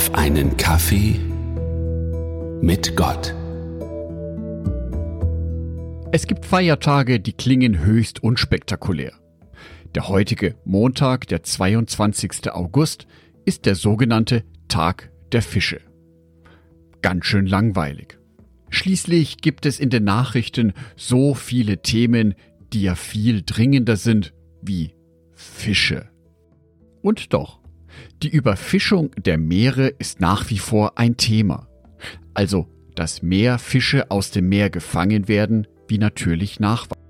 auf einen Kaffee mit Gott. Es gibt Feiertage, die klingen höchst unspektakulär. Der heutige Montag, der 22. August, ist der sogenannte Tag der Fische. Ganz schön langweilig. Schließlich gibt es in den Nachrichten so viele Themen, die ja viel dringender sind wie Fische. Und doch, die Überfischung der Meere ist nach wie vor ein Thema. Also, dass mehr Fische aus dem Meer gefangen werden, wie natürlich nachwachsen.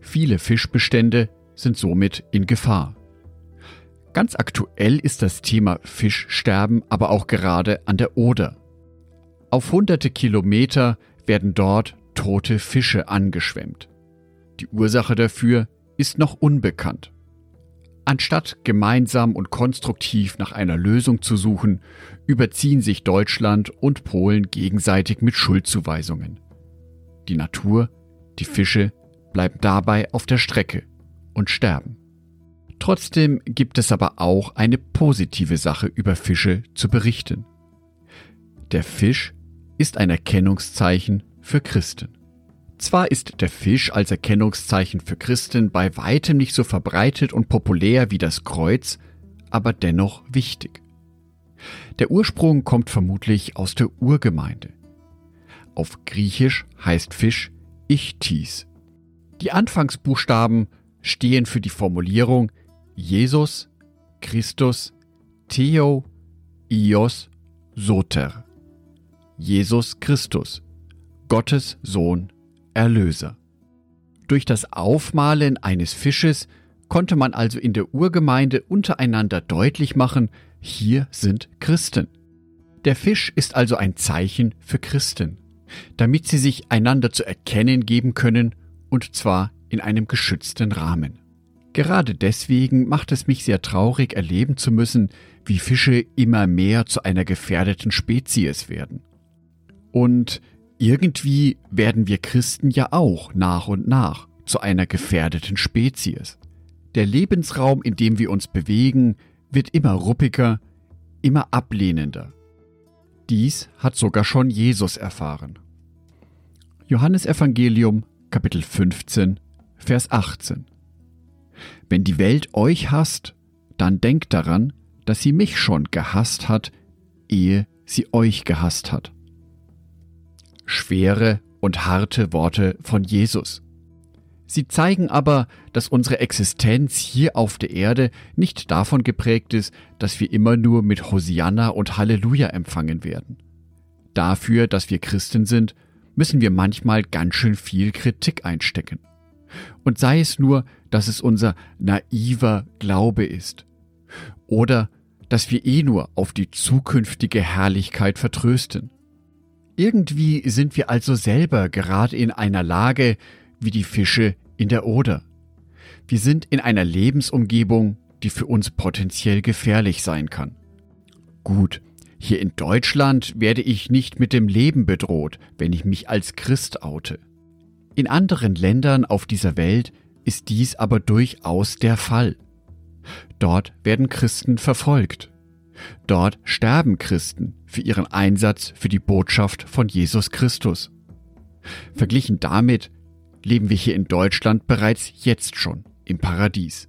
Viele Fischbestände sind somit in Gefahr. Ganz aktuell ist das Thema Fischsterben aber auch gerade an der Oder. Auf hunderte Kilometer werden dort tote Fische angeschwemmt. Die Ursache dafür ist noch unbekannt. Anstatt gemeinsam und konstruktiv nach einer Lösung zu suchen, überziehen sich Deutschland und Polen gegenseitig mit Schuldzuweisungen. Die Natur, die Fische bleiben dabei auf der Strecke und sterben. Trotzdem gibt es aber auch eine positive Sache über Fische zu berichten. Der Fisch ist ein Erkennungszeichen für Christen. Zwar ist der Fisch als Erkennungszeichen für Christen bei weitem nicht so verbreitet und populär wie das Kreuz, aber dennoch wichtig. Der Ursprung kommt vermutlich aus der Urgemeinde. Auf Griechisch heißt Fisch Ichthys. Die Anfangsbuchstaben stehen für die Formulierung Jesus, Christus, Theo, Ios, Soter. Jesus Christus, Gottes Sohn Erlöser. Durch das Aufmalen eines Fisches konnte man also in der Urgemeinde untereinander deutlich machen, hier sind Christen. Der Fisch ist also ein Zeichen für Christen, damit sie sich einander zu erkennen geben können, und zwar in einem geschützten Rahmen. Gerade deswegen macht es mich sehr traurig erleben zu müssen, wie Fische immer mehr zu einer gefährdeten Spezies werden. Und irgendwie werden wir Christen ja auch nach und nach zu einer gefährdeten Spezies. Der Lebensraum, in dem wir uns bewegen, wird immer ruppiger, immer ablehnender. Dies hat sogar schon Jesus erfahren. Johannes Evangelium Kapitel 15 Vers 18 Wenn die Welt euch hasst, dann denkt daran, dass sie mich schon gehasst hat, ehe sie euch gehasst hat schwere und harte Worte von Jesus. Sie zeigen aber, dass unsere Existenz hier auf der Erde nicht davon geprägt ist, dass wir immer nur mit Hosianna und Halleluja empfangen werden. Dafür, dass wir Christen sind, müssen wir manchmal ganz schön viel Kritik einstecken. Und sei es nur, dass es unser naiver Glaube ist. Oder dass wir eh nur auf die zukünftige Herrlichkeit vertrösten. Irgendwie sind wir also selber gerade in einer Lage wie die Fische in der Oder. Wir sind in einer Lebensumgebung, die für uns potenziell gefährlich sein kann. Gut, hier in Deutschland werde ich nicht mit dem Leben bedroht, wenn ich mich als Christ oute. In anderen Ländern auf dieser Welt ist dies aber durchaus der Fall. Dort werden Christen verfolgt. Dort sterben Christen für ihren Einsatz für die Botschaft von Jesus Christus. Verglichen damit leben wir hier in Deutschland bereits jetzt schon im Paradies.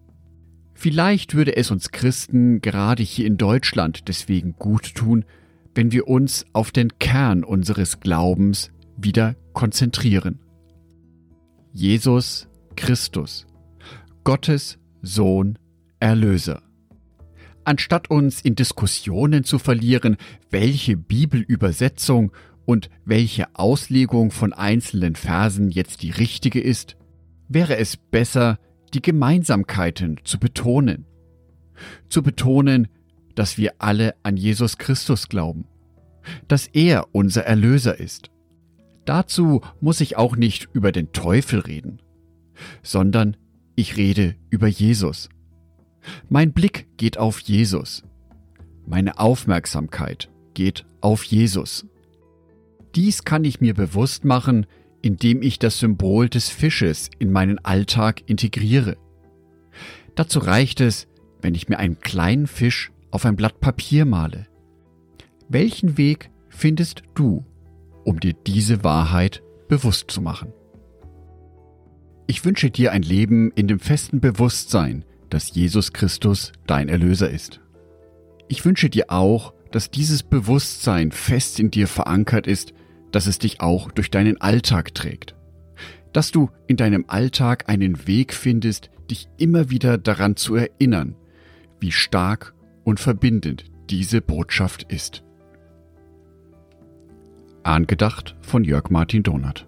Vielleicht würde es uns Christen gerade hier in Deutschland deswegen gut tun, wenn wir uns auf den Kern unseres Glaubens wieder konzentrieren. Jesus Christus, Gottes Sohn, Erlöser anstatt uns in Diskussionen zu verlieren, welche Bibelübersetzung und welche Auslegung von einzelnen Versen jetzt die richtige ist, wäre es besser, die Gemeinsamkeiten zu betonen. Zu betonen, dass wir alle an Jesus Christus glauben, dass er unser Erlöser ist. Dazu muss ich auch nicht über den Teufel reden, sondern ich rede über Jesus. Mein Blick geht auf Jesus. Meine Aufmerksamkeit geht auf Jesus. Dies kann ich mir bewusst machen, indem ich das Symbol des Fisches in meinen Alltag integriere. Dazu reicht es, wenn ich mir einen kleinen Fisch auf ein Blatt Papier male. Welchen Weg findest du, um dir diese Wahrheit bewusst zu machen? Ich wünsche dir ein Leben in dem festen Bewusstsein, dass Jesus Christus dein Erlöser ist. Ich wünsche dir auch, dass dieses Bewusstsein fest in dir verankert ist, dass es dich auch durch deinen Alltag trägt. Dass du in deinem Alltag einen Weg findest, dich immer wieder daran zu erinnern, wie stark und verbindend diese Botschaft ist. Angedacht von Jörg Martin Donath.